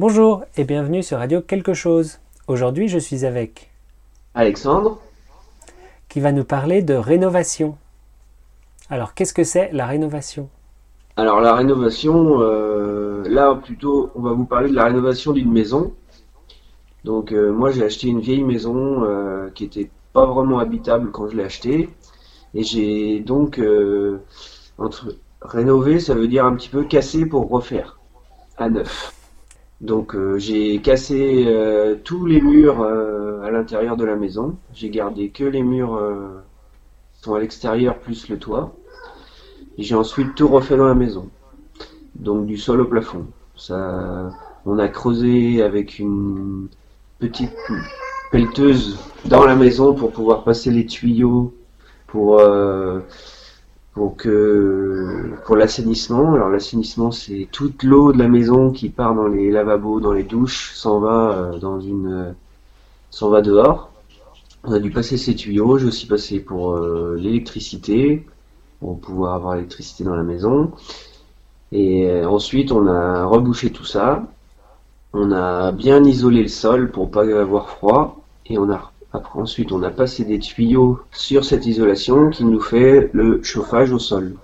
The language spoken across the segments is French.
Bonjour et bienvenue sur Radio Quelque chose. Aujourd'hui, je suis avec Alexandre, qui va nous parler de rénovation. Alors, qu'est-ce que c'est la rénovation? Alors la rénovation, euh, là plutôt, on va vous parler de la rénovation d'une maison. Donc euh, moi j'ai acheté une vieille maison euh, qui était pas vraiment habitable quand je l'ai achetée. Et j'ai donc entre rénover, ça veut dire un petit peu casser pour refaire à neuf. Donc euh, j'ai cassé euh, tous les murs euh, à l'intérieur de la maison. J'ai gardé que les murs euh, qui sont à l'extérieur plus le toit. Et j'ai ensuite tout refait dans la maison. Donc du sol au plafond. Ça, on a creusé avec une petite pelleteuse dans la maison pour pouvoir passer les tuyaux pour euh, pour l'assainissement. Alors l'assainissement c'est toute l'eau de la maison qui part dans les lavabos, dans les douches, s'en va euh, dans une euh, s'en va dehors. On a dû passer ces tuyaux. J'ai aussi passé pour l'électricité pour pouvoir avoir l'électricité dans la maison. Et ensuite on a rebouché tout ça. On a bien isolé le sol pour pas avoir froid et on a après ensuite on a passé des tuyaux sur cette isolation qui nous fait le chauffage au sol.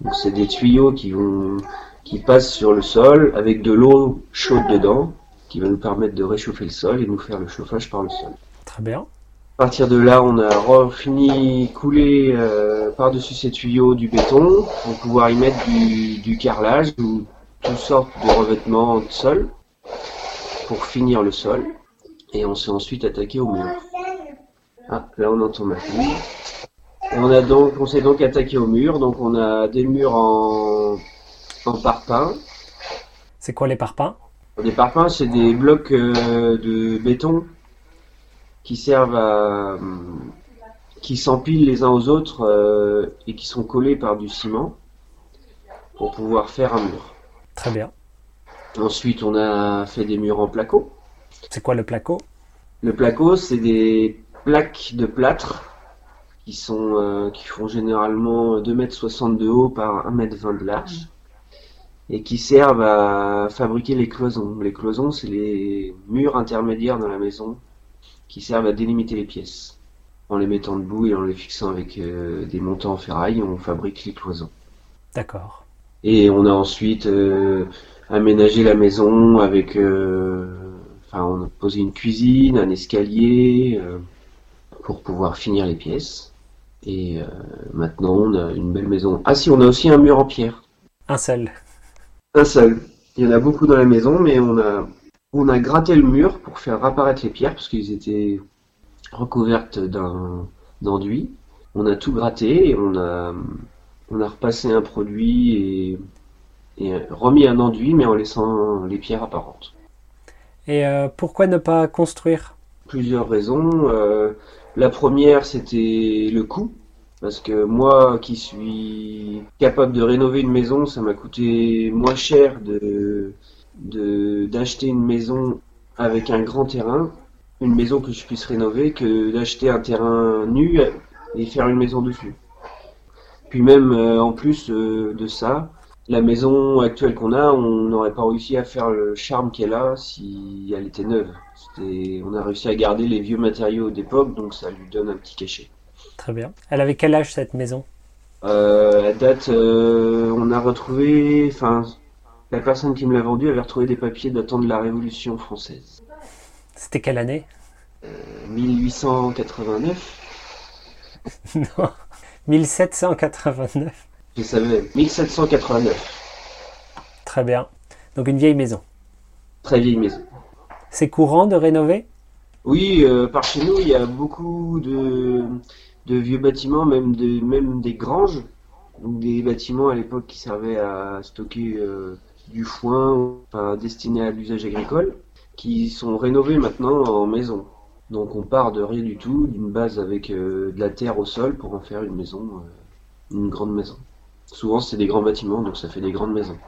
Donc c'est des tuyaux qui vont qui passent sur le sol avec de l'eau chaude dedans qui va nous permettre de réchauffer le sol et nous faire le chauffage par le sol. Très bien. À partir de là, on a fini couler euh, par-dessus ces tuyaux du béton pour pouvoir y mettre du, du carrelage ou toutes sortes de revêtements de sol pour finir le sol. Et on s'est ensuite attaqué au mur. Ah, là on entend ma fille. Et on a donc, on s'est donc attaqué au mur. Donc on a des murs en, en parpaing. C'est quoi les parpaings? Des parpaings, c'est des blocs euh, de béton qui servent à, qui s'empilent les uns aux autres euh, et qui sont collés par du ciment pour pouvoir faire un mur. Très bien. Ensuite, on a fait des murs en placo. C'est quoi le placo Le placo, c'est des plaques de plâtre qui sont euh, qui font généralement 2,60 m de haut par 1,20 m de large et qui servent à fabriquer les cloisons. Les cloisons, c'est les murs intermédiaires dans la maison qui servent à délimiter les pièces. En les mettant debout et en les fixant avec euh, des montants en ferraille, on fabrique les cloisons. D'accord. Et on a ensuite euh, aménagé la maison avec, euh, enfin, on a posé une cuisine, un escalier euh, pour pouvoir finir les pièces. Et euh, maintenant, on a une belle maison. Ah si, on a aussi un mur en pierre, Un seul. un seul. Il y en a beaucoup dans la maison, mais on a, on a gratté le mur pour faire apparaître les pierres parce qu'ils étaient recouvertes d'un d'enduit. On a tout gratté et on a, on a repassé un produit et, et remis un enduit, mais en laissant les pierres apparentes. Et euh, pourquoi ne pas construire? Plusieurs raisons. Euh, la première, c'était le coût. Parce que moi, qui suis capable de rénover une maison, ça m'a coûté moins cher d'acheter une maison avec un grand terrain, une maison que je puisse rénover, que d'acheter un terrain nu et faire une maison dessus. Puis même, euh, en plus de ça, la maison actuelle qu'on a, on n'aurait pas réussi à faire le charme qu'elle a si elle était neuve. On a réussi à garder les vieux matériaux d'époque, donc ça lui donne un petit cachet. Très bien. Elle avait quel âge cette maison? Euh, à date, euh, on a retrouvé, enfin, la personne qui me l'a vendue avait retrouvé des papiers datant de la Révolution française. C'était quelle année? 1889, Non. 1789. Je savais, 1789. Très bien. Donc une vieille maison. Très vieille maison. C'est courant de rénover? Oui, euh, par chez nous, il y a beaucoup de, de vieux bâtiments, même des, même des granges, donc des bâtiments à l'époque qui servaient à stocker euh, du foin, enfin, destinés à l'usage agricole, qui sont rénovés maintenant en maison. Donc on part de rien du tout, d'une base avec euh, de la terre au sol pour en faire une maison, euh, une grande maison. Souvent c'est des grands bâtiments, donc ça fait des grandes maisons.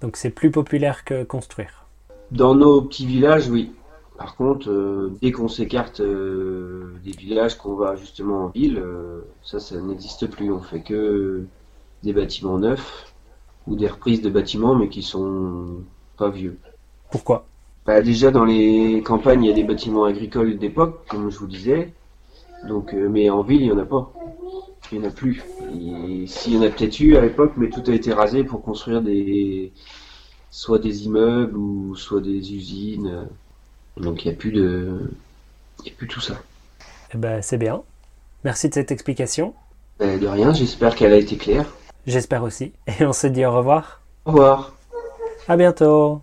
Donc c'est plus populaire que construire. Dans nos petits villages, oui. Par contre, euh, dès qu'on s'écarte euh, des villages, qu'on va justement en ville, euh, ça, ça n'existe plus. On fait que des bâtiments neufs ou des reprises de bâtiments, mais qui sont pas vieux. Pourquoi? Bah, déjà dans les campagnes, il y a des bâtiments agricoles d'époque, comme je vous disais. Donc, mais en ville, il y en a pas. Il y en a plus. Et s'il y en a peut-être eu à l'époque, mais tout a été rasé pour construire des soit des immeubles ou soit des usines. Donc il n'y a plus de il y a plus tout ça. Eh ben, c'est bien. Merci de cette explication. Bah, de rien, j'espère qu'elle a été claire. J'espère aussi. Et on se dit au revoir. Au revoir. À bientôt.